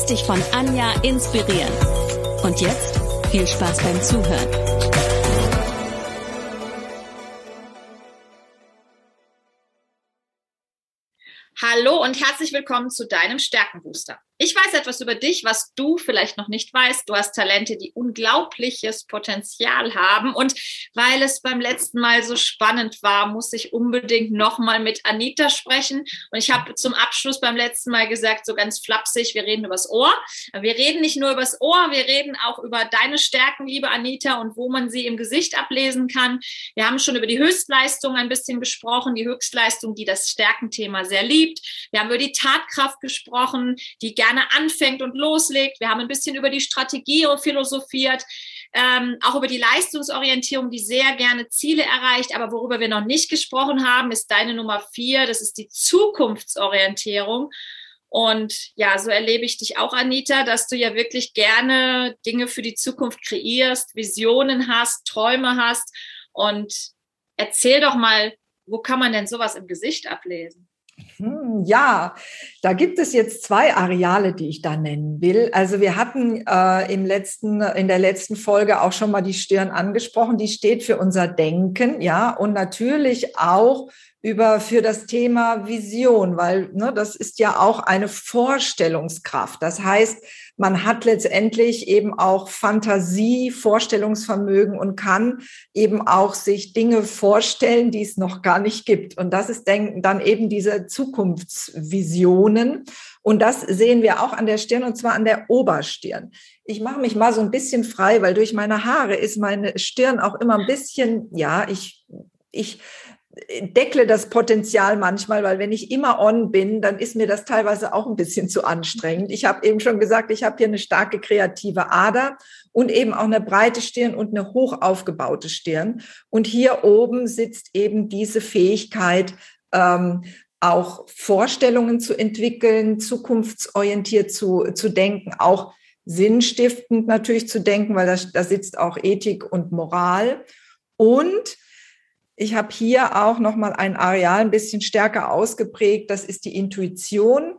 Lass dich von Anja inspirieren. Und jetzt viel Spaß beim Zuhören. Hallo und herzlich willkommen zu deinem Stärkenbooster. Ich weiß etwas über dich, was du vielleicht noch nicht weißt. Du hast Talente, die unglaubliches Potenzial haben. Und weil es beim letzten Mal so spannend war, muss ich unbedingt nochmal mit Anita sprechen. Und ich habe zum Abschluss beim letzten Mal gesagt, so ganz flapsig, wir reden übers Ohr. Wir reden nicht nur übers Ohr, wir reden auch über deine Stärken, liebe Anita, und wo man sie im Gesicht ablesen kann. Wir haben schon über die Höchstleistung ein bisschen gesprochen, die Höchstleistung, die das Stärkenthema sehr liebt. Wir haben über die Tatkraft gesprochen, die gerne gerne anfängt und loslegt. Wir haben ein bisschen über die Strategie philosophiert, ähm, auch über die Leistungsorientierung, die sehr gerne Ziele erreicht. Aber worüber wir noch nicht gesprochen haben, ist deine Nummer vier. Das ist die Zukunftsorientierung. Und ja, so erlebe ich dich auch, Anita, dass du ja wirklich gerne Dinge für die Zukunft kreierst, Visionen hast, Träume hast. Und erzähl doch mal, wo kann man denn sowas im Gesicht ablesen? Hm, ja, da gibt es jetzt zwei Areale, die ich da nennen will. Also wir hatten äh, im letzten, in der letzten Folge auch schon mal die Stirn angesprochen. Die steht für unser Denken, ja, und natürlich auch über für das Thema Vision, weil ne, das ist ja auch eine Vorstellungskraft. Das heißt, man hat letztendlich eben auch Fantasie, Vorstellungsvermögen und kann eben auch sich Dinge vorstellen, die es noch gar nicht gibt. Und das ist dann eben diese Zukunftsvisionen. Und das sehen wir auch an der Stirn und zwar an der Oberstirn. Ich mache mich mal so ein bisschen frei, weil durch meine Haare ist meine Stirn auch immer ein bisschen, ja, ich, ich deckle das Potenzial manchmal, weil wenn ich immer on bin, dann ist mir das teilweise auch ein bisschen zu anstrengend. Ich habe eben schon gesagt, ich habe hier eine starke kreative Ader und eben auch eine breite Stirn und eine hoch aufgebaute Stirn. Und hier oben sitzt eben diese Fähigkeit, ähm, auch Vorstellungen zu entwickeln, zukunftsorientiert zu, zu denken, auch sinnstiftend natürlich zu denken, weil da, sitzt auch Ethik und Moral. Und ich habe hier auch noch mal ein Areal ein bisschen stärker ausgeprägt. Das ist die Intuition.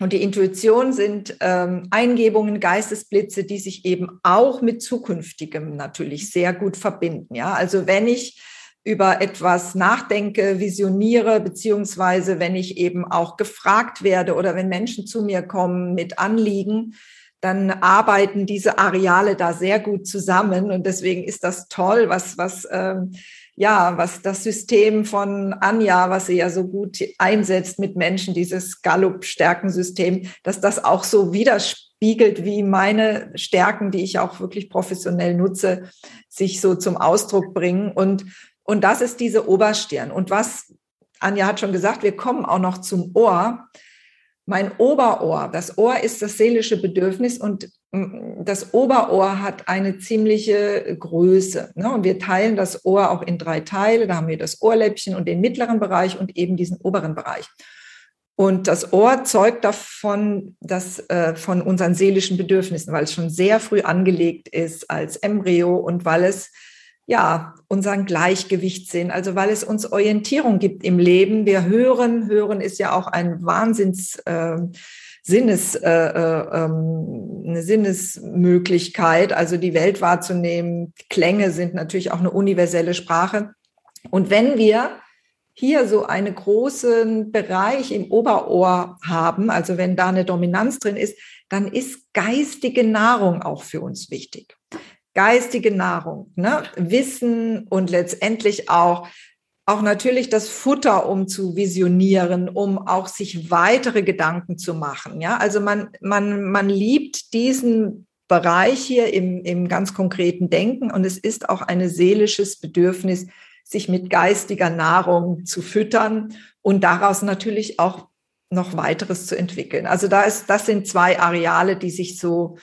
Und die Intuition sind ähm, Eingebungen, Geistesblitze, die sich eben auch mit Zukünftigem natürlich sehr gut verbinden. Ja, also wenn ich über etwas nachdenke, visioniere, beziehungsweise wenn ich eben auch gefragt werde oder wenn Menschen zu mir kommen mit Anliegen, dann arbeiten diese Areale da sehr gut zusammen. Und deswegen ist das toll, was, was ähm, ja, was das System von Anja, was sie ja so gut einsetzt mit Menschen, dieses Gallup-Stärkensystem, dass das auch so widerspiegelt, wie meine Stärken, die ich auch wirklich professionell nutze, sich so zum Ausdruck bringen. Und, und das ist diese Oberstirn. Und was Anja hat schon gesagt, wir kommen auch noch zum Ohr. Mein Oberohr, das Ohr ist das seelische Bedürfnis und das Oberohr hat eine ziemliche Größe. Ne? Und wir teilen das Ohr auch in drei Teile. Da haben wir das Ohrläppchen und den mittleren Bereich und eben diesen oberen Bereich. Und das Ohr zeugt davon, dass äh, von unseren seelischen Bedürfnissen, weil es schon sehr früh angelegt ist als Embryo und weil es ja unseren Gleichgewichtssinn, also weil es uns Orientierung gibt im Leben. Wir hören, hören ist ja auch ein Wahnsinns äh, Sinnes, äh, äh, ähm, eine Sinnesmöglichkeit, also die Welt wahrzunehmen. Klänge sind natürlich auch eine universelle Sprache. Und wenn wir hier so einen großen Bereich im Oberohr haben, also wenn da eine Dominanz drin ist, dann ist geistige Nahrung auch für uns wichtig. Geistige Nahrung, ne? Wissen und letztendlich auch auch natürlich das Futter, um zu visionieren, um auch sich weitere Gedanken zu machen. Ja, also man, man, man liebt diesen Bereich hier im, im ganz konkreten Denken und es ist auch ein seelisches Bedürfnis, sich mit geistiger Nahrung zu füttern und daraus natürlich auch noch weiteres zu entwickeln. Also da ist, das sind zwei Areale, die sich so,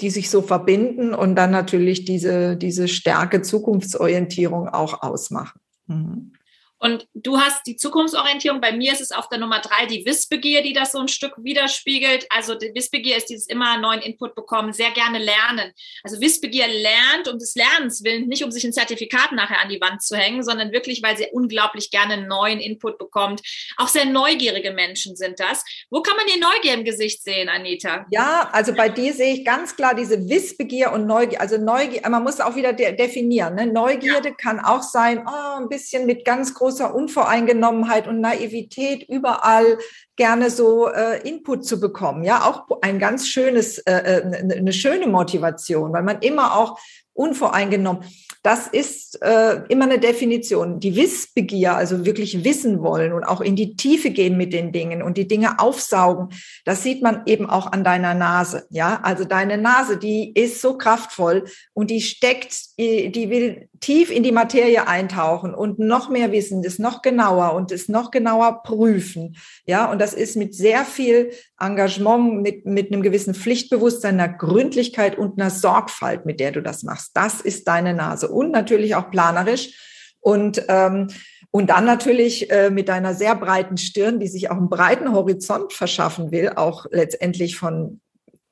die sich so verbinden und dann natürlich diese, diese Stärke Zukunftsorientierung auch ausmachen. Mhm. Und du hast die Zukunftsorientierung. Bei mir ist es auf der Nummer drei die Wissbegier, die das so ein Stück widerspiegelt. Also die Wissbegier ist dieses immer neuen Input bekommen, sehr gerne lernen. Also Wissbegier lernt um des Lernens willen, nicht um sich ein Zertifikat nachher an die Wand zu hängen, sondern wirklich, weil sie unglaublich gerne neuen Input bekommt. Auch sehr neugierige Menschen sind das. Wo kann man die Neugier im Gesicht sehen, Anita? Ja, also bei dir sehe ich ganz klar diese Wissbegier und Neugier. Also Neugier, man muss auch wieder de definieren. Ne? Neugierde ja. kann auch sein, oh, ein bisschen mit ganz großen großer Unvoreingenommenheit und Naivität überall gerne so äh, Input zu bekommen. Ja, auch ein ganz schönes, äh, äh eine schöne Motivation, weil man immer auch unvoreingenommen. Das ist äh, immer eine Definition. Die Wissbegier, also wirklich wissen wollen und auch in die Tiefe gehen mit den Dingen und die Dinge aufsaugen, das sieht man eben auch an deiner Nase. Ja, also deine Nase, die ist so kraftvoll und die steckt, die will tief in die Materie eintauchen und noch mehr wissen, das noch genauer und es noch genauer prüfen. Ja, und das ist mit sehr viel Engagement, mit, mit einem gewissen Pflichtbewusstsein, einer Gründlichkeit und einer Sorgfalt, mit der du das machst. Das ist deine Nase. Und natürlich auch planerisch. Und, ähm, und dann natürlich äh, mit deiner sehr breiten Stirn, die sich auch einen breiten Horizont verschaffen will, auch letztendlich von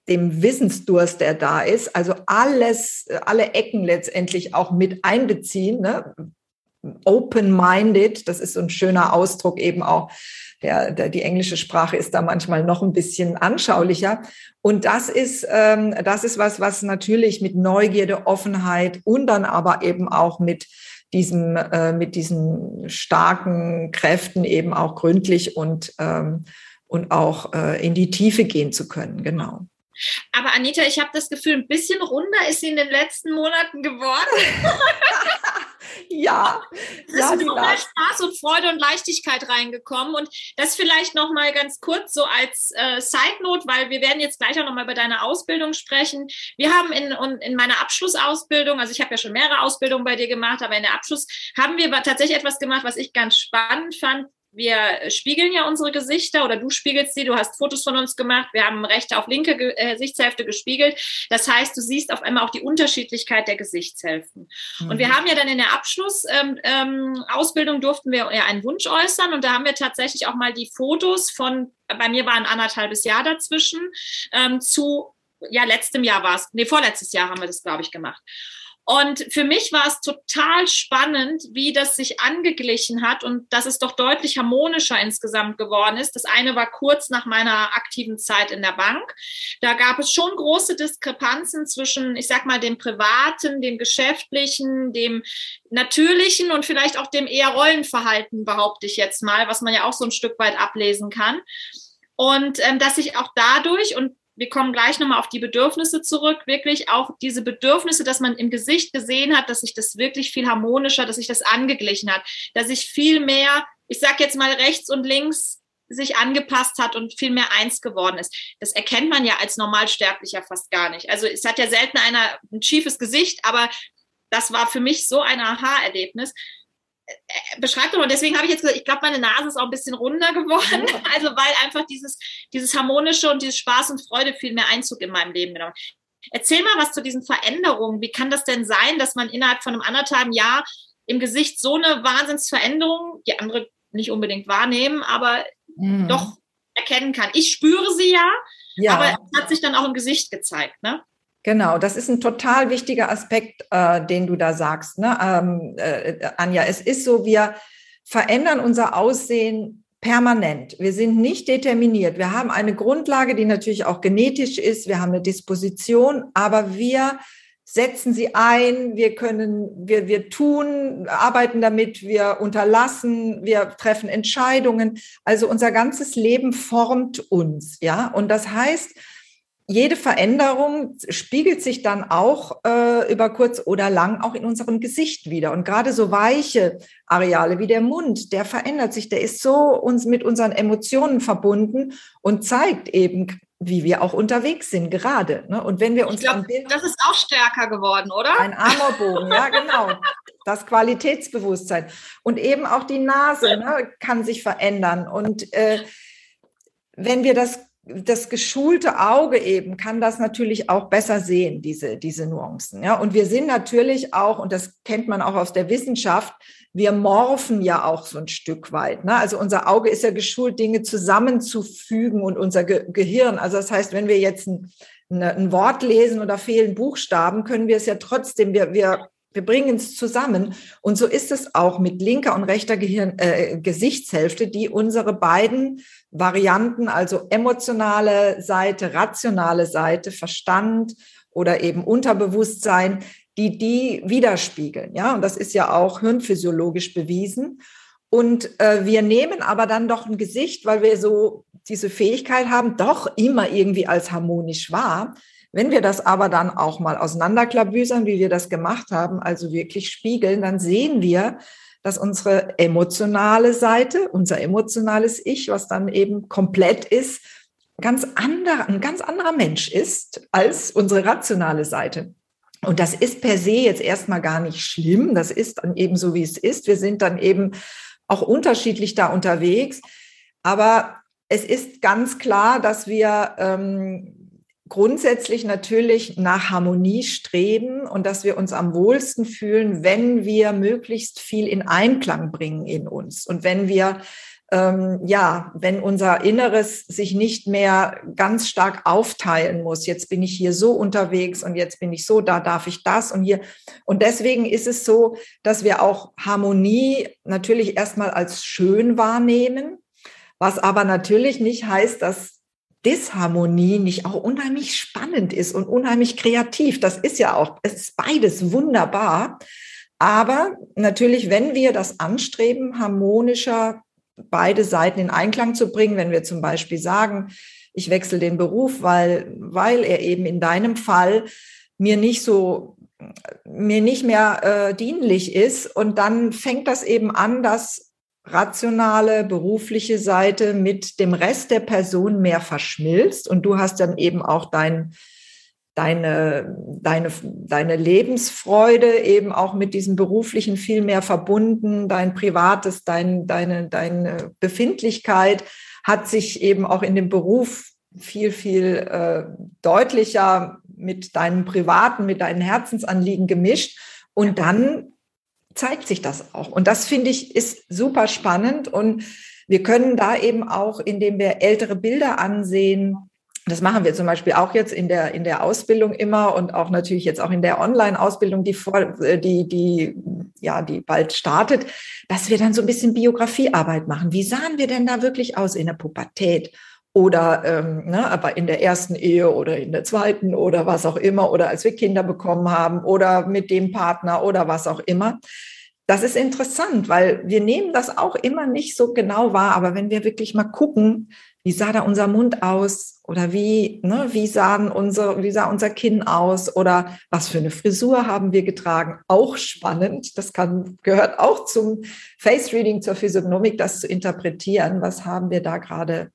dem Wissensdurst, der da ist. Also alles, alle Ecken letztendlich auch mit einbeziehen. Ne? Open-minded, das ist so ein schöner Ausdruck eben auch der, der, die englische Sprache ist da manchmal noch ein bisschen anschaulicher. Und das ist, ähm, das ist was, was natürlich mit Neugierde, Offenheit und dann aber eben auch mit diesem, äh, mit diesen starken Kräften eben auch gründlich und, ähm, und auch äh, in die Tiefe gehen zu können. Genau. Aber Anita, ich habe das Gefühl, ein bisschen runder ist sie in den letzten Monaten geworden. ja, es ja, ist noch mal Spaß und Freude und Leichtigkeit reingekommen. Und das vielleicht noch mal ganz kurz so als äh, Side Note, weil wir werden jetzt gleich auch noch mal über deine Ausbildung sprechen. Wir haben in, in meiner Abschlussausbildung, also ich habe ja schon mehrere Ausbildungen bei dir gemacht, aber in der Abschluss haben wir tatsächlich etwas gemacht, was ich ganz spannend fand wir spiegeln ja unsere Gesichter oder du spiegelst sie, du hast Fotos von uns gemacht, wir haben rechte auf linke äh, Gesichtshälfte gespiegelt. Das heißt, du siehst auf einmal auch die Unterschiedlichkeit der Gesichtshälften. Mhm. Und wir haben ja dann in der Abschlussausbildung ähm, ähm, durften wir ja einen Wunsch äußern und da haben wir tatsächlich auch mal die Fotos von, bei mir war ein anderthalbes Jahr dazwischen, ähm, zu ja, letztem Jahr war es, nee, vorletztes Jahr haben wir das, glaube ich, gemacht. Und für mich war es total spannend, wie das sich angeglichen hat und dass es doch deutlich harmonischer insgesamt geworden ist. Das eine war kurz nach meiner aktiven Zeit in der Bank. Da gab es schon große Diskrepanzen zwischen, ich sag mal, dem privaten, dem geschäftlichen, dem natürlichen und vielleicht auch dem eher Rollenverhalten, behaupte ich jetzt mal, was man ja auch so ein Stück weit ablesen kann. Und ähm, dass ich auch dadurch, und wir kommen gleich nochmal auf die Bedürfnisse zurück, wirklich auch diese Bedürfnisse, dass man im Gesicht gesehen hat, dass sich das wirklich viel harmonischer, dass sich das angeglichen hat, dass sich viel mehr, ich sag jetzt mal rechts und links sich angepasst hat und viel mehr eins geworden ist. Das erkennt man ja als Normalsterblicher fast gar nicht. Also es hat ja selten einer ein schiefes Gesicht, aber das war für mich so ein Aha-Erlebnis, beschreib doch mal, deswegen habe ich jetzt gesagt, ich glaube, meine Nase ist auch ein bisschen runder geworden. Also weil einfach dieses, dieses Harmonische und dieses Spaß und Freude viel mehr Einzug in meinem Leben genommen. Erzähl mal was zu diesen Veränderungen. Wie kann das denn sein, dass man innerhalb von einem anderthalben Jahr im Gesicht so eine Wahnsinnsveränderung, die andere nicht unbedingt wahrnehmen, aber mhm. doch erkennen kann? Ich spüre sie ja, ja, aber es hat sich dann auch im Gesicht gezeigt, ne? Genau, das ist ein total wichtiger Aspekt, äh, den du da sagst, ne? ähm, äh, Anja. Es ist so, wir verändern unser Aussehen permanent. Wir sind nicht determiniert. Wir haben eine Grundlage, die natürlich auch genetisch ist. Wir haben eine Disposition, aber wir setzen sie ein. Wir können, wir, wir tun, arbeiten damit, wir unterlassen, wir treffen Entscheidungen. Also unser ganzes Leben formt uns, ja. Und das heißt, jede Veränderung spiegelt sich dann auch äh, über kurz oder lang auch in unserem Gesicht wieder. Und gerade so weiche Areale wie der Mund, der verändert sich, der ist so uns mit unseren Emotionen verbunden und zeigt eben, wie wir auch unterwegs sind gerade. Ne? Und wenn wir uns ich glaub, das ist auch stärker geworden, oder? Ein Amorbogen, ja genau. Das Qualitätsbewusstsein und eben auch die Nase ne, kann sich verändern und äh, wenn wir das das geschulte Auge eben kann das natürlich auch besser sehen, diese, diese Nuancen. Ja? Und wir sind natürlich auch, und das kennt man auch aus der Wissenschaft, wir morphen ja auch so ein Stück weit. Ne? Also unser Auge ist ja geschult, Dinge zusammenzufügen und unser Ge Gehirn. Also das heißt, wenn wir jetzt ein, ein Wort lesen oder fehlen Buchstaben, können wir es ja trotzdem, wir, wir wir bringen es zusammen. Und so ist es auch mit linker und rechter Gehirn, äh, Gesichtshälfte, die unsere beiden Varianten, also emotionale Seite, rationale Seite, Verstand oder eben Unterbewusstsein, die die widerspiegeln. Ja, und das ist ja auch hirnphysiologisch bewiesen. Und äh, wir nehmen aber dann doch ein Gesicht, weil wir so diese Fähigkeit haben, doch immer irgendwie als harmonisch wahr. Wenn wir das aber dann auch mal auseinanderklabüsern, wie wir das gemacht haben, also wirklich spiegeln, dann sehen wir, dass unsere emotionale Seite, unser emotionales Ich, was dann eben komplett ist, ganz anderer, ein ganz anderer Mensch ist als unsere rationale Seite. Und das ist per se jetzt erstmal gar nicht schlimm. Das ist dann eben so, wie es ist. Wir sind dann eben auch unterschiedlich da unterwegs. Aber es ist ganz klar, dass wir ähm, grundsätzlich natürlich nach Harmonie streben und dass wir uns am wohlsten fühlen, wenn wir möglichst viel in Einklang bringen in uns und wenn wir ähm, ja, wenn unser Inneres sich nicht mehr ganz stark aufteilen muss, jetzt bin ich hier so unterwegs und jetzt bin ich so, da darf ich das und hier. Und deswegen ist es so, dass wir auch Harmonie natürlich erstmal als schön wahrnehmen, was aber natürlich nicht heißt, dass Disharmonie nicht auch unheimlich spannend ist und unheimlich kreativ. Das ist ja auch, es ist beides wunderbar. Aber natürlich, wenn wir das anstreben, harmonischer beide Seiten in Einklang zu bringen, wenn wir zum Beispiel sagen, ich wechsle den Beruf, weil, weil er eben in deinem Fall mir nicht so, mir nicht mehr äh, dienlich ist. Und dann fängt das eben an, dass rationale, berufliche Seite mit dem Rest der Person mehr verschmilzt und du hast dann eben auch dein, deine, deine, deine Lebensfreude eben auch mit diesem beruflichen viel mehr verbunden, dein Privates, dein, deine, deine Befindlichkeit hat sich eben auch in dem Beruf viel, viel äh, deutlicher mit deinem Privaten, mit deinen Herzensanliegen gemischt. Und dann zeigt sich das auch. Und das finde ich ist super spannend. Und wir können da eben auch, indem wir ältere Bilder ansehen, das machen wir zum Beispiel auch jetzt in der, in der Ausbildung immer und auch natürlich jetzt auch in der Online-Ausbildung, die, äh, die, die, ja, die bald startet, dass wir dann so ein bisschen Biografiearbeit machen. Wie sahen wir denn da wirklich aus in der Pubertät? Oder ähm, ne, aber in der ersten Ehe oder in der zweiten oder was auch immer oder als wir Kinder bekommen haben oder mit dem Partner oder was auch immer. Das ist interessant, weil wir nehmen das auch immer nicht so genau wahr, aber wenn wir wirklich mal gucken, wie sah da unser Mund aus oder wie, ne, wie, sahen unser, wie sah unser Kinn aus oder was für eine Frisur haben wir getragen, auch spannend. Das kann, gehört auch zum Face Reading, zur Physiognomik, das zu interpretieren. Was haben wir da gerade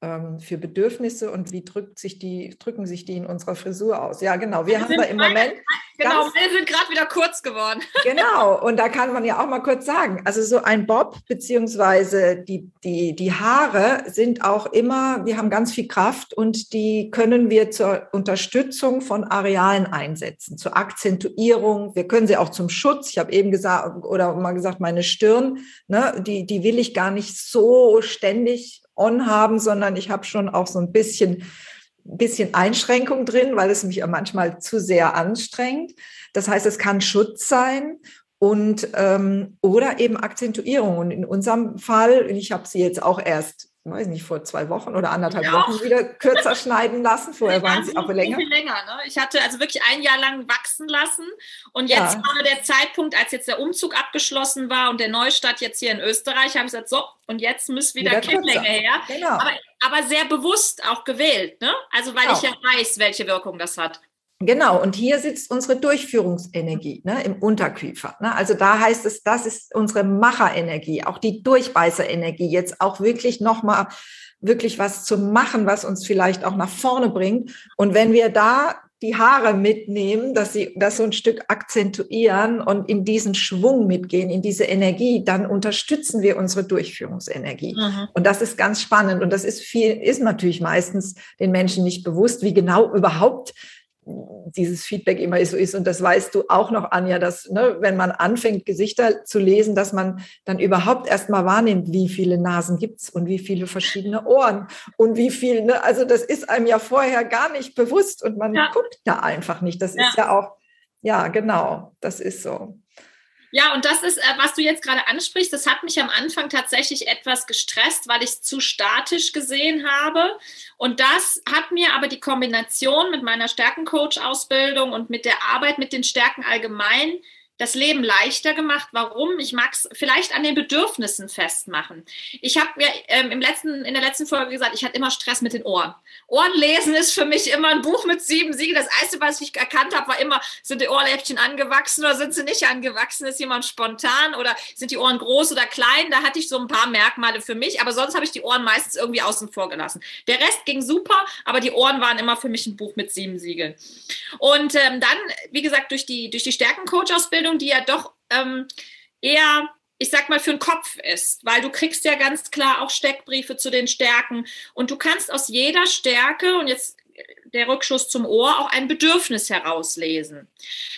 ähm, für Bedürfnisse und wie drückt sich die, drücken sich die in unserer Frisur aus? Ja, genau. Wir, wir haben da im Moment. Genau, wir sind gerade wieder kurz geworden. Genau, und da kann man ja auch mal kurz sagen, also so ein Bob beziehungsweise die, die, die Haare sind auch immer, wir haben ganz viel Kraft und die können wir zur Unterstützung von Arealen einsetzen, zur Akzentuierung. Wir können sie auch zum Schutz. Ich habe eben gesagt, oder mal gesagt, meine Stirn, ne, die, die will ich gar nicht so ständig on haben, sondern ich habe schon auch so ein bisschen, bisschen Einschränkung drin, weil es mich manchmal zu sehr anstrengt. Das heißt, es kann Schutz sein und ähm, oder eben Akzentuierung. Und in unserem Fall, ich habe sie jetzt auch erst weiß nicht, vor zwei Wochen oder anderthalb ja. Wochen wieder kürzer schneiden lassen. Vorher waren sie auch länger. Viel länger ne? Ich hatte also wirklich ein Jahr lang wachsen lassen und jetzt ja. war der Zeitpunkt, als jetzt der Umzug abgeschlossen war und der Neustart jetzt hier in Österreich, habe ich gesagt, so, und jetzt muss wieder, wieder Kipplänge her. Genau. Aber, aber, sehr bewusst auch gewählt, ne? Also weil genau. ich ja weiß, welche Wirkung das hat. Genau, und hier sitzt unsere Durchführungsenergie ne, im Unterkiefer. Ne? Also da heißt es, das ist unsere Macherenergie, auch die Durchbeißerenergie, jetzt auch wirklich nochmal wirklich was zu machen, was uns vielleicht auch nach vorne bringt. Und wenn wir da die Haare mitnehmen, dass sie das so ein Stück akzentuieren und in diesen Schwung mitgehen, in diese Energie, dann unterstützen wir unsere Durchführungsenergie. Mhm. Und das ist ganz spannend. Und das ist viel, ist natürlich meistens den Menschen nicht bewusst, wie genau überhaupt dieses Feedback immer so ist. Und das weißt du auch noch, Anja, dass ne, wenn man anfängt, Gesichter zu lesen, dass man dann überhaupt erst mal wahrnimmt, wie viele Nasen gibt's und wie viele verschiedene Ohren und wie viel. Ne, also das ist einem ja vorher gar nicht bewusst und man ja. guckt da einfach nicht. Das ja. ist ja auch, ja, genau, das ist so. Ja, und das ist, äh, was du jetzt gerade ansprichst, das hat mich am Anfang tatsächlich etwas gestresst, weil ich es zu statisch gesehen habe. Und das hat mir aber die Kombination mit meiner Stärkencoach-Ausbildung und mit der Arbeit mit den Stärken allgemein das Leben leichter gemacht. Warum? Ich mag es vielleicht an den Bedürfnissen festmachen. Ich habe mir ähm, im letzten, in der letzten Folge gesagt, ich hatte immer Stress mit den Ohren. Ohrenlesen ist für mich immer ein Buch mit sieben Siegeln. Das Erste, was ich erkannt habe, war immer, sind die Ohrläppchen angewachsen oder sind sie nicht angewachsen? Ist jemand spontan oder sind die Ohren groß oder klein? Da hatte ich so ein paar Merkmale für mich, aber sonst habe ich die Ohren meistens irgendwie außen vor gelassen. Der Rest ging super, aber die Ohren waren immer für mich ein Buch mit sieben Siegeln. Und ähm, dann, wie gesagt, durch die, durch die Stärkencoach-Ausbildung Ausbildung, die ja doch ähm, eher ich sag mal, für den Kopf ist, weil du kriegst ja ganz klar auch Steckbriefe zu den Stärken und du kannst aus jeder Stärke und jetzt der Rückschuss zum Ohr auch ein Bedürfnis herauslesen.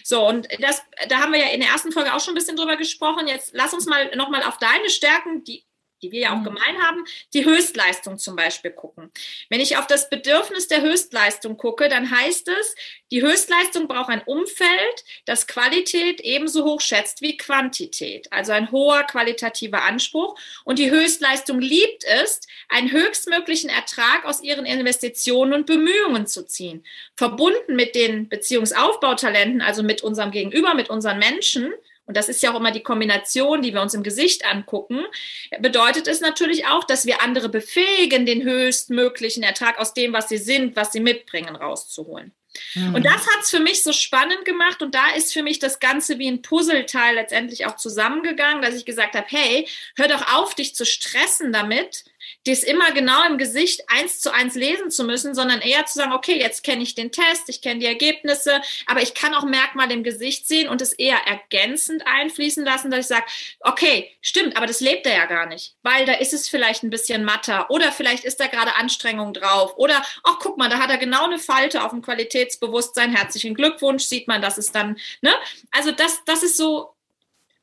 So, und das, da haben wir ja in der ersten Folge auch schon ein bisschen drüber gesprochen. Jetzt lass uns mal nochmal auf deine Stärken, die die wir ja auch mhm. gemein haben, die Höchstleistung zum Beispiel gucken. Wenn ich auf das Bedürfnis der Höchstleistung gucke, dann heißt es, die Höchstleistung braucht ein Umfeld, das Qualität ebenso hoch schätzt wie Quantität, also ein hoher qualitativer Anspruch. Und die Höchstleistung liebt es, einen höchstmöglichen Ertrag aus ihren Investitionen und Bemühungen zu ziehen. Verbunden mit den Beziehungsaufbautalenten, also mit unserem Gegenüber, mit unseren Menschen, und das ist ja auch immer die Kombination, die wir uns im Gesicht angucken, bedeutet es natürlich auch, dass wir andere befähigen, den höchstmöglichen Ertrag aus dem, was sie sind, was sie mitbringen, rauszuholen. Mhm. Und das hat es für mich so spannend gemacht und da ist für mich das Ganze wie ein Puzzleteil letztendlich auch zusammengegangen, dass ich gesagt habe, hey, hör doch auf, dich zu stressen damit, dies immer genau im Gesicht eins zu eins lesen zu müssen, sondern eher zu sagen, okay, jetzt kenne ich den Test, ich kenne die Ergebnisse, aber ich kann auch Merkmale im Gesicht sehen und es eher ergänzend einfließen lassen, dass ich sage, okay, stimmt, aber das lebt er ja gar nicht, weil da ist es vielleicht ein bisschen matter oder vielleicht ist da gerade Anstrengung drauf oder, ach, guck mal, da hat er genau eine Falte auf dem Qualitätsbewusstsein, herzlichen Glückwunsch, sieht man, dass es dann, ne? Also das, das ist so,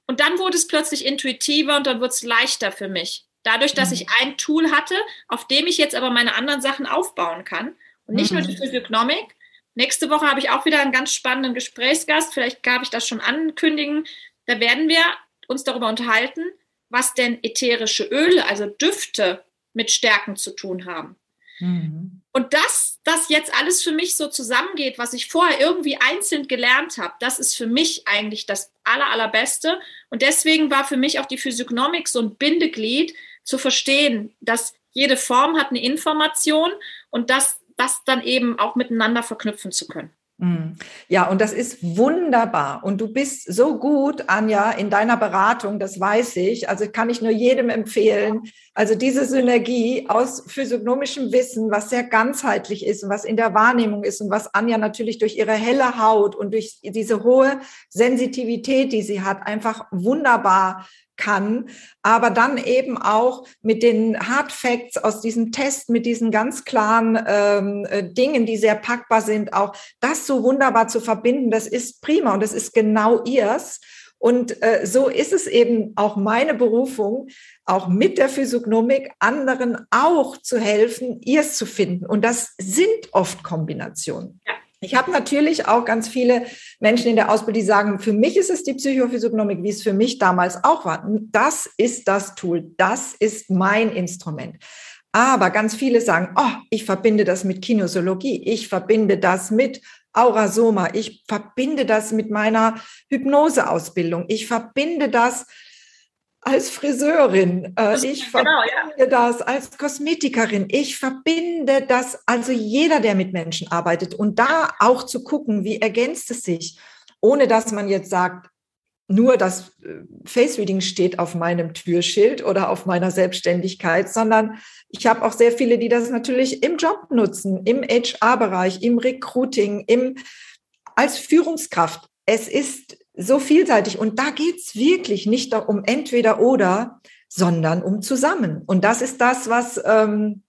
und dann wurde es plötzlich intuitiver und dann wurde es leichter für mich. Dadurch, dass mhm. ich ein Tool hatte, auf dem ich jetzt aber meine anderen Sachen aufbauen kann. Und nicht mhm. nur die Physiognomik. Nächste Woche habe ich auch wieder einen ganz spannenden Gesprächsgast. Vielleicht darf ich das schon ankündigen. Da werden wir uns darüber unterhalten, was denn ätherische Öle, also Düfte mit Stärken zu tun haben. Mhm. Und dass das jetzt alles für mich so zusammengeht, was ich vorher irgendwie einzeln gelernt habe, das ist für mich eigentlich das aller, allerbeste. Und deswegen war für mich auch die Physiognomik so ein Bindeglied, zu verstehen, dass jede Form hat eine Information und das, das dann eben auch miteinander verknüpfen zu können. Mhm. Ja, und das ist wunderbar. Und du bist so gut, Anja, in deiner Beratung, das weiß ich. Also kann ich nur jedem empfehlen. Also diese Synergie aus physiognomischem Wissen, was sehr ganzheitlich ist und was in der Wahrnehmung ist und was Anja natürlich durch ihre helle Haut und durch diese hohe Sensitivität, die sie hat, einfach wunderbar kann, aber dann eben auch mit den Hard Facts aus diesem Test, mit diesen ganz klaren ähm, äh, Dingen, die sehr packbar sind, auch das so wunderbar zu verbinden, das ist prima und das ist genau ihrs. Und äh, so ist es eben auch meine Berufung, auch mit der Physiognomik anderen auch zu helfen, ihrs zu finden. Und das sind oft Kombinationen. Ja. Ich habe natürlich auch ganz viele Menschen in der Ausbildung, die sagen, für mich ist es die Psychophysiognomik, wie es für mich damals auch war. Das ist das Tool, das ist mein Instrument. Aber ganz viele sagen, oh, ich verbinde das mit Kinesiologie, ich verbinde das mit Aurasoma, ich verbinde das mit meiner Hypnoseausbildung, ich verbinde das als Friseurin, äh, ich genau, verbinde ja. das als Kosmetikerin, ich verbinde das, also jeder, der mit Menschen arbeitet und da auch zu gucken, wie ergänzt es sich, ohne dass man jetzt sagt, nur das äh, Face Reading steht auf meinem Türschild oder auf meiner Selbstständigkeit, sondern ich habe auch sehr viele, die das natürlich im Job nutzen, im HR-Bereich, im Recruiting, im, als Führungskraft. Es ist so vielseitig und da geht's wirklich nicht um entweder oder, sondern um zusammen. Und das ist das, was ähm,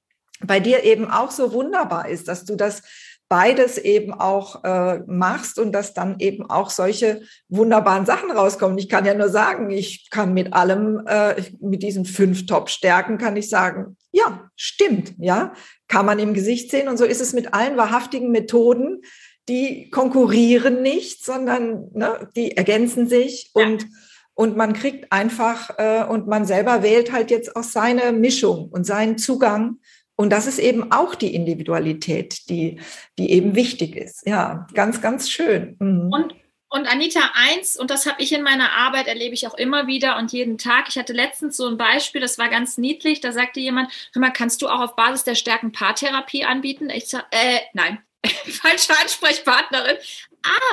bei dir eben auch so wunderbar ist, dass du das beides eben auch äh, machst und dass dann eben auch solche wunderbaren Sachen rauskommen. Ich kann ja nur sagen, ich kann mit allem, äh, mit diesen fünf Top-Stärken kann ich sagen, ja, stimmt, ja, kann man im Gesicht sehen. Und so ist es mit allen wahrhaftigen Methoden, die konkurrieren nicht, sondern ne, die ergänzen sich ja. und und man kriegt einfach äh, und man selber wählt halt jetzt auch seine Mischung und seinen Zugang und das ist eben auch die Individualität, die, die eben wichtig ist. Ja, ganz, ganz schön. Mhm. Und, und Anita, eins, und das habe ich in meiner Arbeit, erlebe ich auch immer wieder und jeden Tag. Ich hatte letztens so ein Beispiel, das war ganz niedlich. Da sagte jemand, hör mal, kannst du auch auf Basis der Stärken Paartherapie anbieten? Ich sage, äh, nein, falsche Ansprechpartnerin.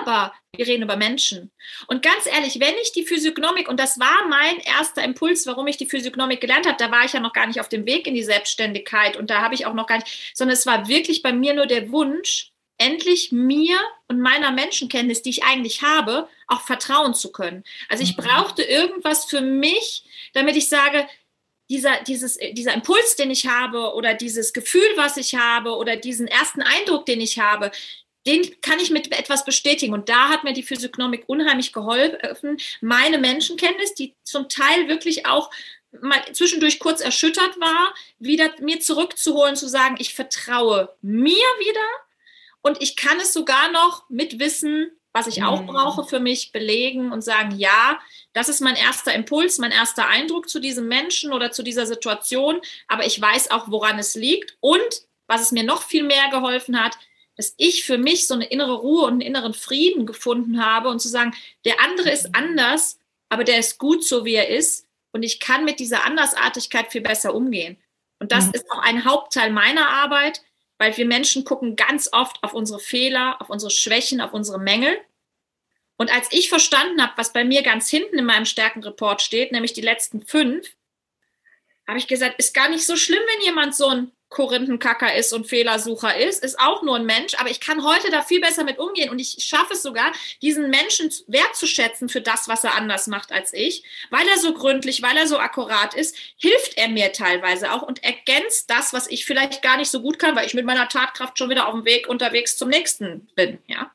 Aber wir reden über Menschen. Und ganz ehrlich, wenn ich die Physiognomik, und das war mein erster Impuls, warum ich die Physiognomik gelernt habe, da war ich ja noch gar nicht auf dem Weg in die Selbstständigkeit und da habe ich auch noch gar nicht, sondern es war wirklich bei mir nur der Wunsch, endlich mir und meiner Menschenkenntnis, die ich eigentlich habe, auch vertrauen zu können. Also ich mhm. brauchte irgendwas für mich, damit ich sage, dieser, dieses, dieser Impuls, den ich habe oder dieses Gefühl, was ich habe oder diesen ersten Eindruck, den ich habe, den kann ich mit etwas bestätigen. Und da hat mir die Physiognomik unheimlich geholfen. Meine Menschenkenntnis, die zum Teil wirklich auch mal zwischendurch kurz erschüttert war, wieder mir zurückzuholen, zu sagen, ich vertraue mir wieder und ich kann es sogar noch mit Wissen, was ich auch mhm. brauche für mich, belegen und sagen, ja, das ist mein erster Impuls, mein erster Eindruck zu diesem Menschen oder zu dieser Situation, aber ich weiß auch, woran es liegt und was es mir noch viel mehr geholfen hat, dass ich für mich so eine innere Ruhe und einen inneren Frieden gefunden habe und zu sagen, der andere ist anders, aber der ist gut so, wie er ist und ich kann mit dieser Andersartigkeit viel besser umgehen. Und das mhm. ist auch ein Hauptteil meiner Arbeit, weil wir Menschen gucken ganz oft auf unsere Fehler, auf unsere Schwächen, auf unsere Mängel. Und als ich verstanden habe, was bei mir ganz hinten in meinem Stärkenreport steht, nämlich die letzten fünf, habe ich gesagt, ist gar nicht so schlimm, wenn jemand so ein Korinthenkacker ist und Fehlersucher ist, ist auch nur ein Mensch, aber ich kann heute da viel besser mit umgehen und ich schaffe es sogar, diesen Menschen wertzuschätzen für das, was er anders macht als ich, weil er so gründlich, weil er so akkurat ist, hilft er mir teilweise auch und ergänzt das, was ich vielleicht gar nicht so gut kann, weil ich mit meiner Tatkraft schon wieder auf dem Weg unterwegs zum nächsten bin, ja.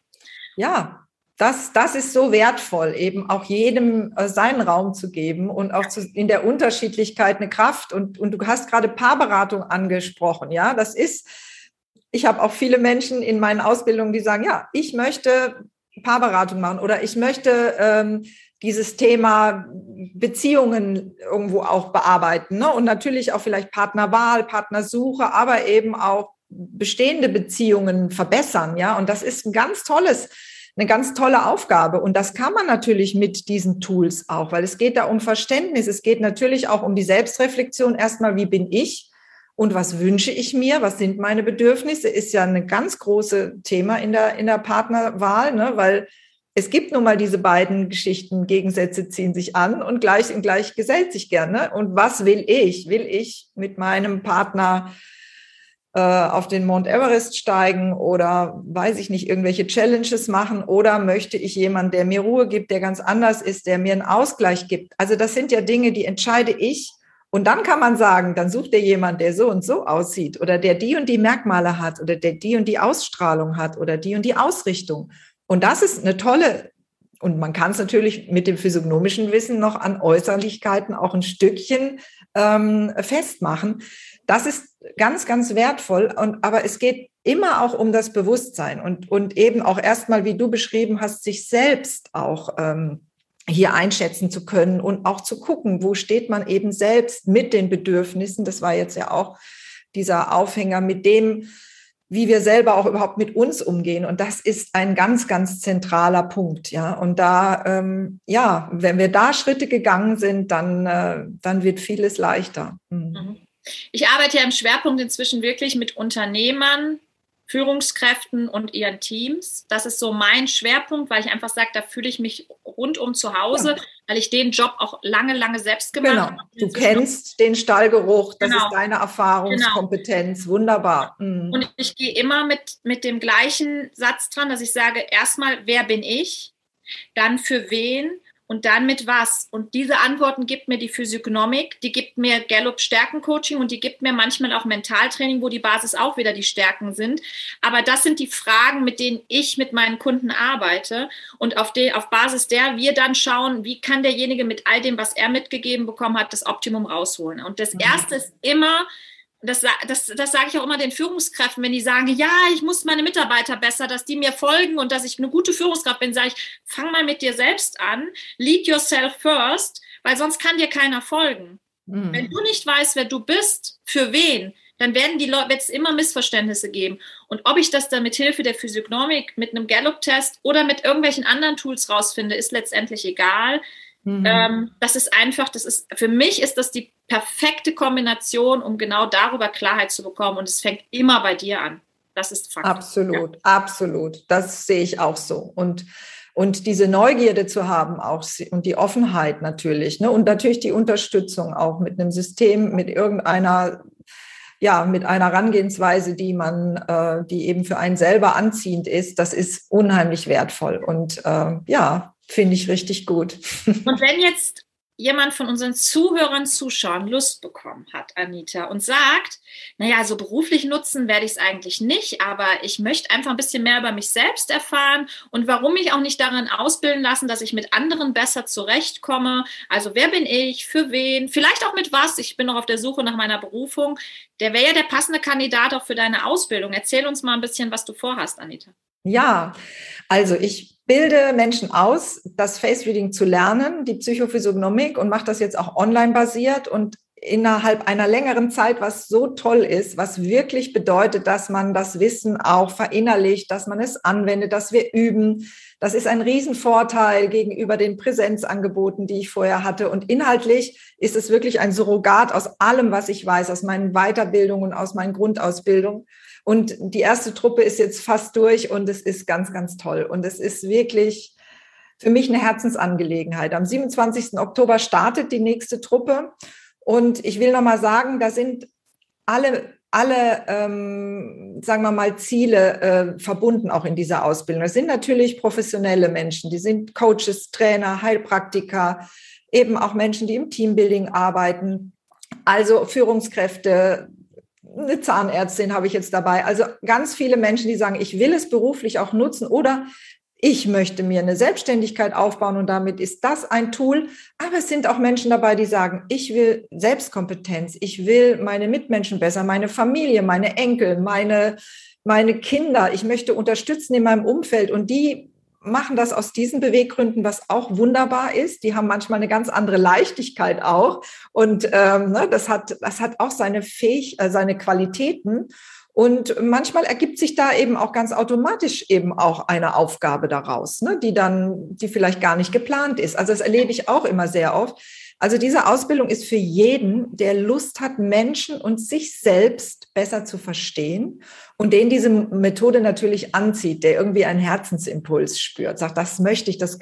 Ja, das, das ist so wertvoll, eben auch jedem äh, seinen Raum zu geben und auch zu, in der Unterschiedlichkeit eine Kraft. Und, und du hast gerade Paarberatung angesprochen. Ja, das ist, ich habe auch viele Menschen in meinen Ausbildungen, die sagen, ja, ich möchte Paarberatung machen oder ich möchte ähm, dieses Thema Beziehungen irgendwo auch bearbeiten. Ne? Und natürlich auch vielleicht Partnerwahl, Partnersuche, aber eben auch bestehende Beziehungen verbessern. Ja, und das ist ein ganz tolles eine ganz tolle Aufgabe. Und das kann man natürlich mit diesen Tools auch, weil es geht da um Verständnis. Es geht natürlich auch um die Selbstreflexion. Erstmal, wie bin ich? Und was wünsche ich mir? Was sind meine Bedürfnisse? Ist ja ein ganz großes Thema in der, in der Partnerwahl, ne? weil es gibt nun mal diese beiden Geschichten, Gegensätze ziehen sich an und gleich und gleich gesellt sich gerne. Und was will ich? Will ich mit meinem Partner auf den Mount Everest steigen oder weiß ich nicht, irgendwelche Challenges machen oder möchte ich jemanden, der mir Ruhe gibt, der ganz anders ist, der mir einen Ausgleich gibt. Also das sind ja Dinge, die entscheide ich. Und dann kann man sagen, dann sucht er jemand, der so und so aussieht oder der die und die Merkmale hat oder der die und die Ausstrahlung hat oder die und die Ausrichtung. Und das ist eine tolle, und man kann es natürlich mit dem physiognomischen Wissen noch an Äußerlichkeiten auch ein Stückchen ähm, festmachen. Das ist ganz, ganz wertvoll. Und, aber es geht immer auch um das Bewusstsein und, und eben auch erstmal, wie du beschrieben hast, sich selbst auch ähm, hier einschätzen zu können und auch zu gucken, wo steht man eben selbst mit den Bedürfnissen. Das war jetzt ja auch dieser Aufhänger mit dem, wie wir selber auch überhaupt mit uns umgehen. Und das ist ein ganz, ganz zentraler Punkt. Ja, und da, ähm, ja, wenn wir da Schritte gegangen sind, dann, äh, dann wird vieles leichter. Mhm. Ich arbeite ja im Schwerpunkt inzwischen wirklich mit Unternehmern, Führungskräften und ihren Teams. Das ist so mein Schwerpunkt, weil ich einfach sage, da fühle ich mich rundum zu Hause, ja. weil ich den Job auch lange, lange selbst gemacht genau. habe. Du kennst den Stallgeruch, das genau. ist deine Erfahrungskompetenz, genau. wunderbar. Mhm. Und ich gehe immer mit, mit dem gleichen Satz dran, dass ich sage, erstmal, wer bin ich? Dann für wen? Und dann mit was? Und diese Antworten gibt mir die Physiognomik, die gibt mir Gallup Stärkencoaching und die gibt mir manchmal auch Mentaltraining, wo die Basis auch wieder die Stärken sind. Aber das sind die Fragen, mit denen ich mit meinen Kunden arbeite und auf, die, auf Basis der wir dann schauen, wie kann derjenige mit all dem, was er mitgegeben bekommen hat, das Optimum rausholen. Und das mhm. erste ist immer, das, das, das sage ich auch immer den Führungskräften, wenn die sagen, ja, ich muss meine Mitarbeiter besser, dass die mir folgen und dass ich eine gute Führungskraft bin, sage ich, fang mal mit dir selbst an, lead yourself first, weil sonst kann dir keiner folgen. Mhm. Wenn du nicht weißt, wer du bist, für wen, dann werden die Leute, wird es immer Missverständnisse geben. Und ob ich das dann mit Hilfe der Physiognomik, mit einem Gallup-Test oder mit irgendwelchen anderen Tools rausfinde, ist letztendlich egal. Mhm. Ähm, das ist einfach, das ist, für mich ist das die perfekte Kombination, um genau darüber Klarheit zu bekommen. Und es fängt immer bei dir an. Das ist Fakt. Absolut, ja. absolut. Das sehe ich auch so. Und und diese Neugierde zu haben auch und die Offenheit natürlich ne? und natürlich die Unterstützung auch mit einem System, mit irgendeiner ja, mit einer Herangehensweise, die man, äh, die eben für einen selber anziehend ist, das ist unheimlich wertvoll. Und äh, ja, Finde ich richtig gut. Und wenn jetzt jemand von unseren Zuhörern, Zuschauern Lust bekommen hat, Anita, und sagt, naja, so beruflich nutzen werde ich es eigentlich nicht, aber ich möchte einfach ein bisschen mehr über mich selbst erfahren und warum mich auch nicht darin ausbilden lassen, dass ich mit anderen besser zurechtkomme. Also wer bin ich, für wen, vielleicht auch mit was. Ich bin noch auf der Suche nach meiner Berufung. Der wäre ja der passende Kandidat auch für deine Ausbildung. Erzähl uns mal ein bisschen, was du vorhast, Anita. Ja, also ich bilde Menschen aus, das Face Reading zu lernen, die Psychophysiognomik und mache das jetzt auch online basiert und innerhalb einer längeren Zeit, was so toll ist, was wirklich bedeutet, dass man das Wissen auch verinnerlicht, dass man es anwendet, dass wir üben. Das ist ein Riesenvorteil gegenüber den Präsenzangeboten, die ich vorher hatte. Und inhaltlich ist es wirklich ein Surrogat aus allem, was ich weiß, aus meinen Weiterbildungen, aus meinen Grundausbildungen. Und die erste Truppe ist jetzt fast durch und es ist ganz, ganz toll. Und es ist wirklich für mich eine Herzensangelegenheit. Am 27. Oktober startet die nächste Truppe. Und ich will nochmal sagen, da sind alle, alle ähm, sagen wir mal, Ziele äh, verbunden auch in dieser Ausbildung. Das sind natürlich professionelle Menschen, die sind Coaches, Trainer, Heilpraktiker, eben auch Menschen, die im Teambuilding arbeiten. Also Führungskräfte, eine Zahnärztin habe ich jetzt dabei. Also ganz viele Menschen, die sagen, ich will es beruflich auch nutzen oder ich möchte mir eine Selbstständigkeit aufbauen und damit ist das ein Tool. Aber es sind auch Menschen dabei, die sagen, ich will Selbstkompetenz, ich will meine Mitmenschen besser, meine Familie, meine Enkel, meine, meine Kinder, ich möchte unterstützen in meinem Umfeld und die machen das aus diesen Beweggründen, was auch wunderbar ist. Die haben manchmal eine ganz andere Leichtigkeit auch. Und ähm, ne, das, hat, das hat auch seine, Fähig äh, seine Qualitäten. Und manchmal ergibt sich da eben auch ganz automatisch eben auch eine Aufgabe daraus, ne, die dann, die vielleicht gar nicht geplant ist. Also das erlebe ich auch immer sehr oft. Also diese Ausbildung ist für jeden, der Lust hat, Menschen und sich selbst besser zu verstehen und den diese Methode natürlich anzieht, der irgendwie einen Herzensimpuls spürt, sagt, das möchte ich, das,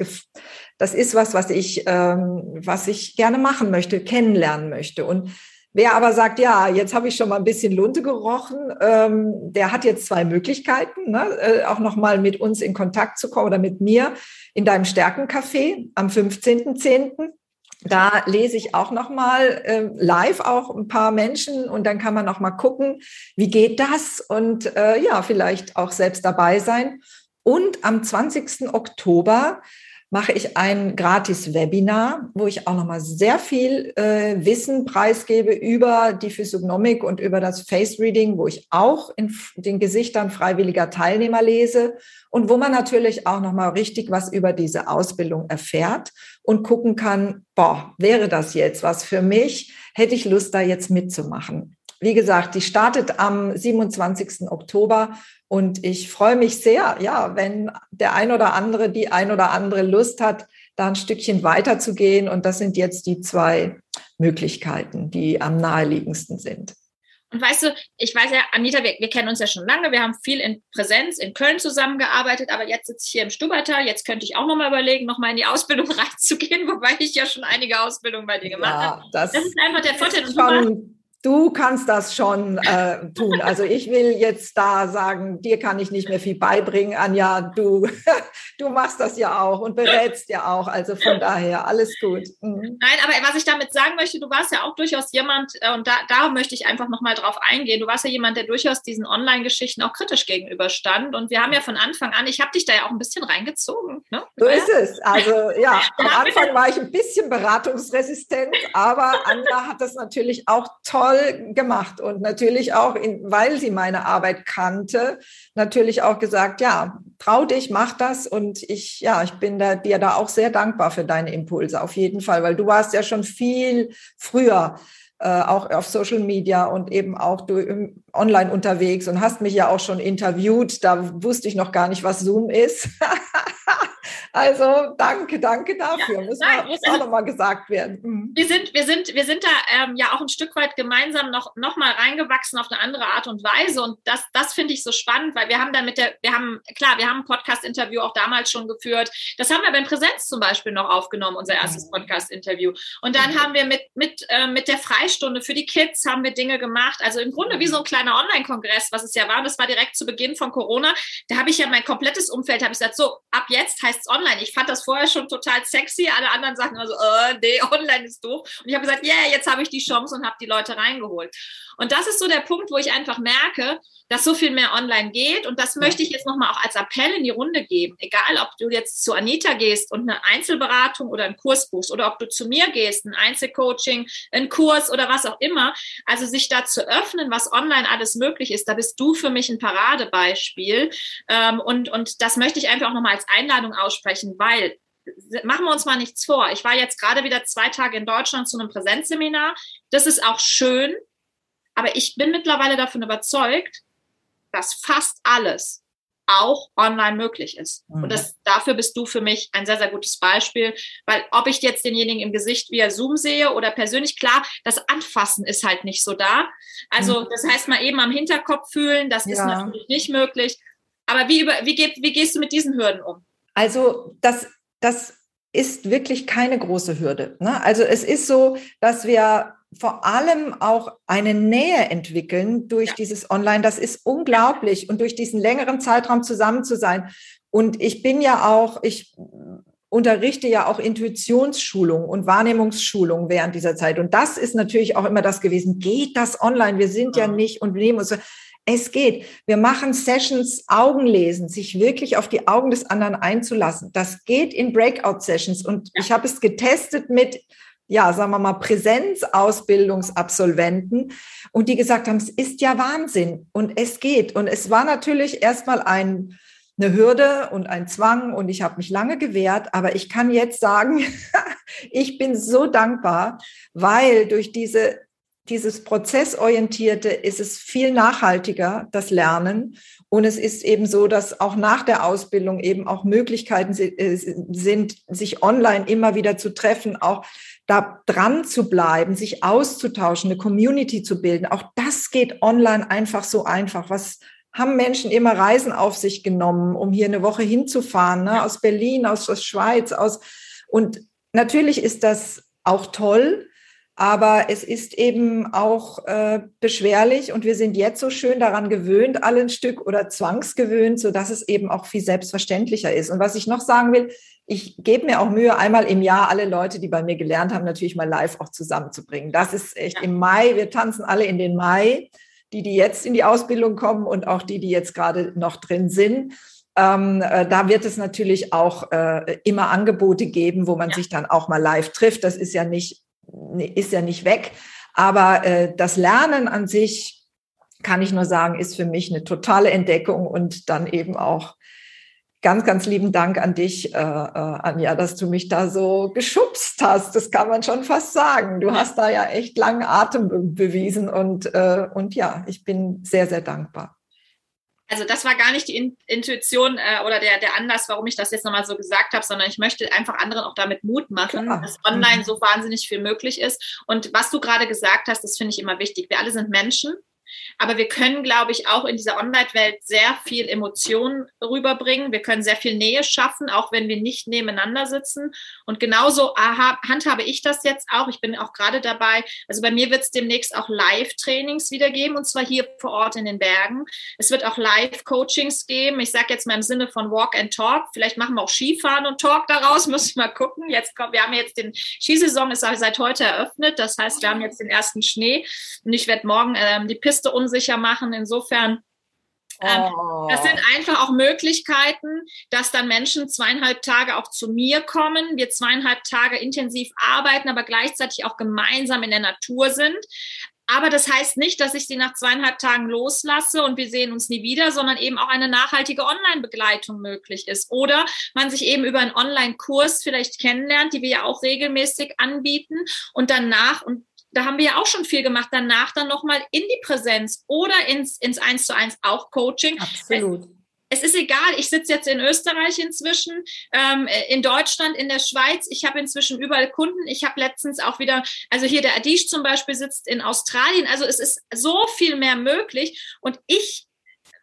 das ist was, was ich, ähm, was ich gerne machen möchte, kennenlernen möchte. Und Wer aber sagt, ja, jetzt habe ich schon mal ein bisschen Lunte gerochen, ähm, der hat jetzt zwei Möglichkeiten, ne, äh, auch nochmal mit uns in Kontakt zu kommen oder mit mir in deinem Stärkencafé am 15.10. Da lese ich auch noch mal äh, live auch ein paar Menschen und dann kann man noch mal gucken, wie geht das und äh, ja, vielleicht auch selbst dabei sein. Und am 20. Oktober mache ich ein gratis Webinar, wo ich auch nochmal sehr viel äh, Wissen preisgebe über die Physiognomik und über das Face Reading, wo ich auch in den Gesichtern freiwilliger Teilnehmer lese und wo man natürlich auch nochmal richtig was über diese Ausbildung erfährt und gucken kann, boah, wäre das jetzt was für mich? Hätte ich Lust, da jetzt mitzumachen? Wie gesagt, die startet am 27. Oktober und ich freue mich sehr, ja, wenn der ein oder andere, die ein oder andere Lust hat, da ein Stückchen weiter zu gehen. Und das sind jetzt die zwei Möglichkeiten, die am naheliegendsten sind. Und weißt du, ich weiß ja, Anita, wir, wir, kennen uns ja schon lange, wir haben viel in Präsenz in Köln zusammengearbeitet, aber jetzt sitze ich hier im Stubbertal, jetzt könnte ich auch nochmal überlegen, nochmal in die Ausbildung reinzugehen, wobei ich ja schon einige Ausbildungen bei dir gemacht ja, habe. Das, das, ist einfach der Vorteil. Und Du kannst das schon äh, tun. Also ich will jetzt da sagen, dir kann ich nicht mehr viel beibringen, Anja. Du, du machst das ja auch und berätst ja auch. Also von daher alles gut. Mhm. Nein, aber was ich damit sagen möchte, du warst ja auch durchaus jemand, äh, und da, da möchte ich einfach nochmal drauf eingehen. Du warst ja jemand, der durchaus diesen Online-Geschichten auch kritisch gegenüberstand. Und wir haben ja von Anfang an, ich habe dich da ja auch ein bisschen reingezogen. Ne? So ist es. Also ja, am Anfang war ich ein bisschen beratungsresistent, aber Anja hat das natürlich auch toll toll gemacht und natürlich auch, in, weil sie meine Arbeit kannte, natürlich auch gesagt, ja, trau dich, mach das und ich, ja, ich bin da, dir da auch sehr dankbar für deine Impulse, auf jeden Fall, weil du warst ja schon viel früher äh, auch auf Social Media und eben auch du online unterwegs und hast mich ja auch schon interviewt. Da wusste ich noch gar nicht, was Zoom ist. Also danke, danke dafür. Ja, muss, nein, muss auch nochmal gesagt werden. Mhm. Wir sind, wir sind, wir sind da ähm, ja auch ein Stück weit gemeinsam noch, noch mal reingewachsen auf eine andere Art und Weise. Und das, das finde ich so spannend, weil wir haben dann mit der, wir haben, klar, wir haben ein Podcast-Interview auch damals schon geführt. Das haben wir beim Präsenz zum Beispiel noch aufgenommen, unser erstes. Podcast-Interview. Und dann mhm. haben wir mit, mit, äh, mit der Freistunde für die Kids haben wir Dinge gemacht. Also im Grunde wie so ein kleiner Online-Kongress, was es ja war. Und das war direkt zu Beginn von Corona. Da habe ich ja mein komplettes Umfeld, habe ich gesagt, so, ab jetzt heißt es online. Ich fand das vorher schon total sexy. Alle anderen sagten immer so, oh, nee, online ist doof. Und ich habe gesagt, yeah, jetzt habe ich die Chance und habe die Leute reingeholt. Und das ist so der Punkt, wo ich einfach merke, dass so viel mehr online geht. Und das möchte ich jetzt nochmal auch als Appell in die Runde geben. Egal, ob du jetzt zu Anita gehst und eine Einzelberatung oder einen Kurs buchst oder ob du zu mir gehst, ein Einzelcoaching, ein Kurs oder was auch immer. Also sich da zu öffnen, was online alles möglich ist, da bist du für mich ein Paradebeispiel. Ähm, und, und das möchte ich einfach auch nochmal als Einladung aussprechen, weil machen wir uns mal nichts vor. Ich war jetzt gerade wieder zwei Tage in Deutschland zu einem Präsenzseminar. Das ist auch schön, aber ich bin mittlerweile davon überzeugt, dass fast alles auch online möglich ist. Mhm. Und das, dafür bist du für mich ein sehr, sehr gutes Beispiel, weil ob ich jetzt denjenigen im Gesicht via Zoom sehe oder persönlich, klar, das Anfassen ist halt nicht so da. Also mhm. das heißt mal eben am Hinterkopf fühlen, das ja. ist natürlich nicht möglich. Aber wie, über, wie, geht, wie gehst du mit diesen Hürden um? Also das, das ist wirklich keine große Hürde. Ne? Also es ist so, dass wir vor allem auch eine Nähe entwickeln durch dieses Online. Das ist unglaublich und durch diesen längeren Zeitraum zusammen zu sein. Und ich bin ja auch, ich unterrichte ja auch Intuitionsschulung und Wahrnehmungsschulung während dieser Zeit. Und das ist natürlich auch immer das gewesen. Geht das online? Wir sind ja nicht und nehmen uns. Es geht. Wir machen Sessions Augenlesen, sich wirklich auf die Augen des anderen einzulassen. Das geht in Breakout-Sessions. Und ich habe es getestet mit, ja, sagen wir mal, Präsenzausbildungsabsolventen und die gesagt haben, es ist ja Wahnsinn und es geht. Und es war natürlich erstmal ein, eine Hürde und ein Zwang und ich habe mich lange gewehrt, aber ich kann jetzt sagen, ich bin so dankbar, weil durch diese dieses Prozessorientierte ist es viel nachhaltiger, das Lernen. Und es ist eben so, dass auch nach der Ausbildung eben auch Möglichkeiten äh, sind, sich online immer wieder zu treffen, auch da dran zu bleiben, sich auszutauschen, eine Community zu bilden. Auch das geht online einfach so einfach. Was haben Menschen immer Reisen auf sich genommen, um hier eine Woche hinzufahren, ne? aus Berlin, aus der Schweiz, aus, und natürlich ist das auch toll, aber es ist eben auch äh, beschwerlich und wir sind jetzt so schön daran gewöhnt, alle ein Stück oder zwangsgewöhnt, so dass es eben auch viel selbstverständlicher ist. Und was ich noch sagen will, ich gebe mir auch Mühe, einmal im Jahr alle Leute, die bei mir gelernt haben, natürlich mal live auch zusammenzubringen. Das ist echt ja. im Mai. Wir tanzen alle in den Mai, die, die jetzt in die Ausbildung kommen und auch die, die jetzt gerade noch drin sind. Ähm, äh, da wird es natürlich auch äh, immer Angebote geben, wo man ja. sich dann auch mal live trifft. Das ist ja nicht ist ja nicht weg. Aber äh, das Lernen an sich, kann ich nur sagen, ist für mich eine totale Entdeckung und dann eben auch ganz, ganz lieben Dank an dich, äh, äh, Anja, dass du mich da so geschubst hast. Das kann man schon fast sagen. Du hast da ja echt langen Atem bewiesen und, äh, und ja, ich bin sehr, sehr dankbar. Also das war gar nicht die Intuition äh, oder der, der Anlass, warum ich das jetzt nochmal so gesagt habe, sondern ich möchte einfach anderen auch damit Mut machen, Klar. dass online mhm. so wahnsinnig viel möglich ist. Und was du gerade gesagt hast, das finde ich immer wichtig. Wir alle sind Menschen Aber wir können, glaube ich, auch in dieser Online-Welt sehr viel Emotionen rüberbringen. Wir können sehr viel Nähe schaffen, auch wenn wir nicht nebeneinander sitzen. Und genauso aha, handhabe ich das jetzt auch. Ich bin auch gerade dabei. Also bei mir wird es demnächst auch Live-Trainings wieder geben, und zwar hier vor Ort in den Bergen. Es wird auch Live-Coachings geben. Ich sage jetzt mal im Sinne von Walk and Talk. Vielleicht machen wir auch Skifahren und Talk daraus. Müssen wir mal gucken. Jetzt kommt, wir haben jetzt den Skisaison ist seit heute eröffnet. Das heißt, wir haben jetzt den ersten Schnee und ich werde morgen ähm, die Piste unsicher machen. Insofern ähm, oh. Das sind einfach auch Möglichkeiten, dass dann Menschen zweieinhalb Tage auch zu mir kommen, wir zweieinhalb Tage intensiv arbeiten, aber gleichzeitig auch gemeinsam in der Natur sind. Aber das heißt nicht, dass ich sie nach zweieinhalb Tagen loslasse und wir sehen uns nie wieder, sondern eben auch eine nachhaltige Online-Begleitung möglich ist. Oder man sich eben über einen Online-Kurs vielleicht kennenlernt, die wir ja auch regelmäßig anbieten und danach, und da haben wir ja auch schon viel gemacht, danach dann nochmal in die Präsenz oder ins, ins Eins zu eins auch Coaching. Absolut. Es, es ist egal, ich sitze jetzt in Österreich inzwischen, ähm, in Deutschland, in der Schweiz. Ich habe inzwischen überall Kunden. Ich habe letztens auch wieder, also hier der Adish zum Beispiel sitzt in Australien. Also es ist so viel mehr möglich. Und ich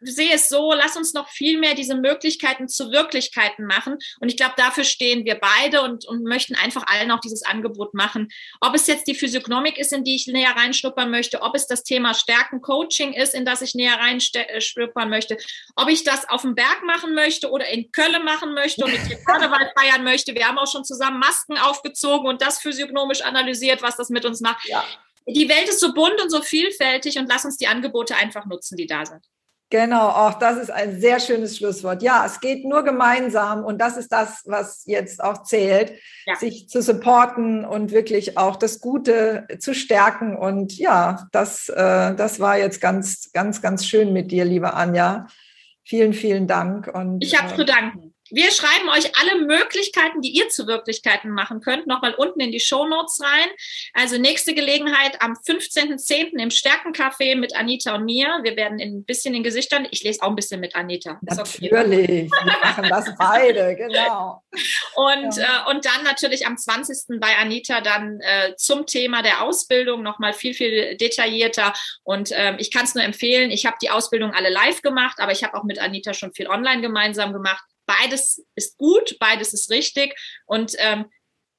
sehe es so, lass uns noch viel mehr diese Möglichkeiten zu Wirklichkeiten machen. Und ich glaube, dafür stehen wir beide und, und möchten einfach allen auch dieses Angebot machen. Ob es jetzt die Physiognomik ist, in die ich näher reinschnuppern möchte, ob es das Thema Stärken Coaching ist, in das ich näher reinschnuppern möchte, ob ich das auf dem Berg machen möchte oder in Köln machen möchte und mit Karneval feiern möchte. Wir haben auch schon zusammen Masken aufgezogen und das physiognomisch analysiert, was das mit uns macht. Ja. Die Welt ist so bunt und so vielfältig und lass uns die Angebote einfach nutzen, die da sind. Genau, auch das ist ein sehr schönes Schlusswort. Ja, es geht nur gemeinsam und das ist das, was jetzt auch zählt, ja. sich zu supporten und wirklich auch das Gute zu stärken. Und ja, das, äh, das war jetzt ganz, ganz, ganz schön mit dir, liebe Anja. Vielen, vielen Dank. Und, ich habe äh, zu danken. Wir schreiben euch alle Möglichkeiten, die ihr zu Wirklichkeiten machen könnt, nochmal unten in die Show Notes rein. Also nächste Gelegenheit am 15.10. im Stärkencafé mit Anita und mir. Wir werden ein bisschen in Gesichtern. Ich lese auch ein bisschen mit Anita. Natürlich, wir machen das beide, genau. Und, ja. äh, und dann natürlich am 20. bei Anita dann äh, zum Thema der Ausbildung nochmal viel, viel detaillierter. Und ähm, ich kann es nur empfehlen. Ich habe die Ausbildung alle live gemacht, aber ich habe auch mit Anita schon viel online gemeinsam gemacht beides ist gut, beides ist richtig. Und ähm,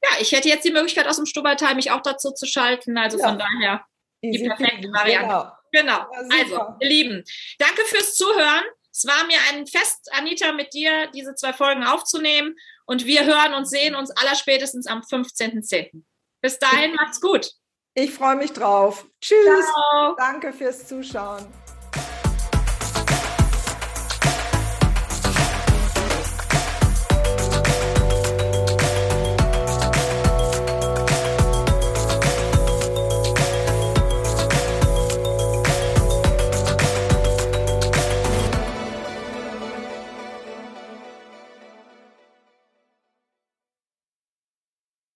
ja, ich hätte jetzt die Möglichkeit, aus dem Stubbertal mich auch dazu zu schalten. Also ja. von daher die perfekte Variante. Genau. genau. Also, ihr Lieben, danke fürs Zuhören. Es war mir ein Fest, Anita, mit dir diese zwei Folgen aufzunehmen. Und wir hören und sehen uns allerspätestens am 15.10. Bis dahin, macht's gut. Ich freue mich drauf. Tschüss. Ciao. Danke fürs Zuschauen.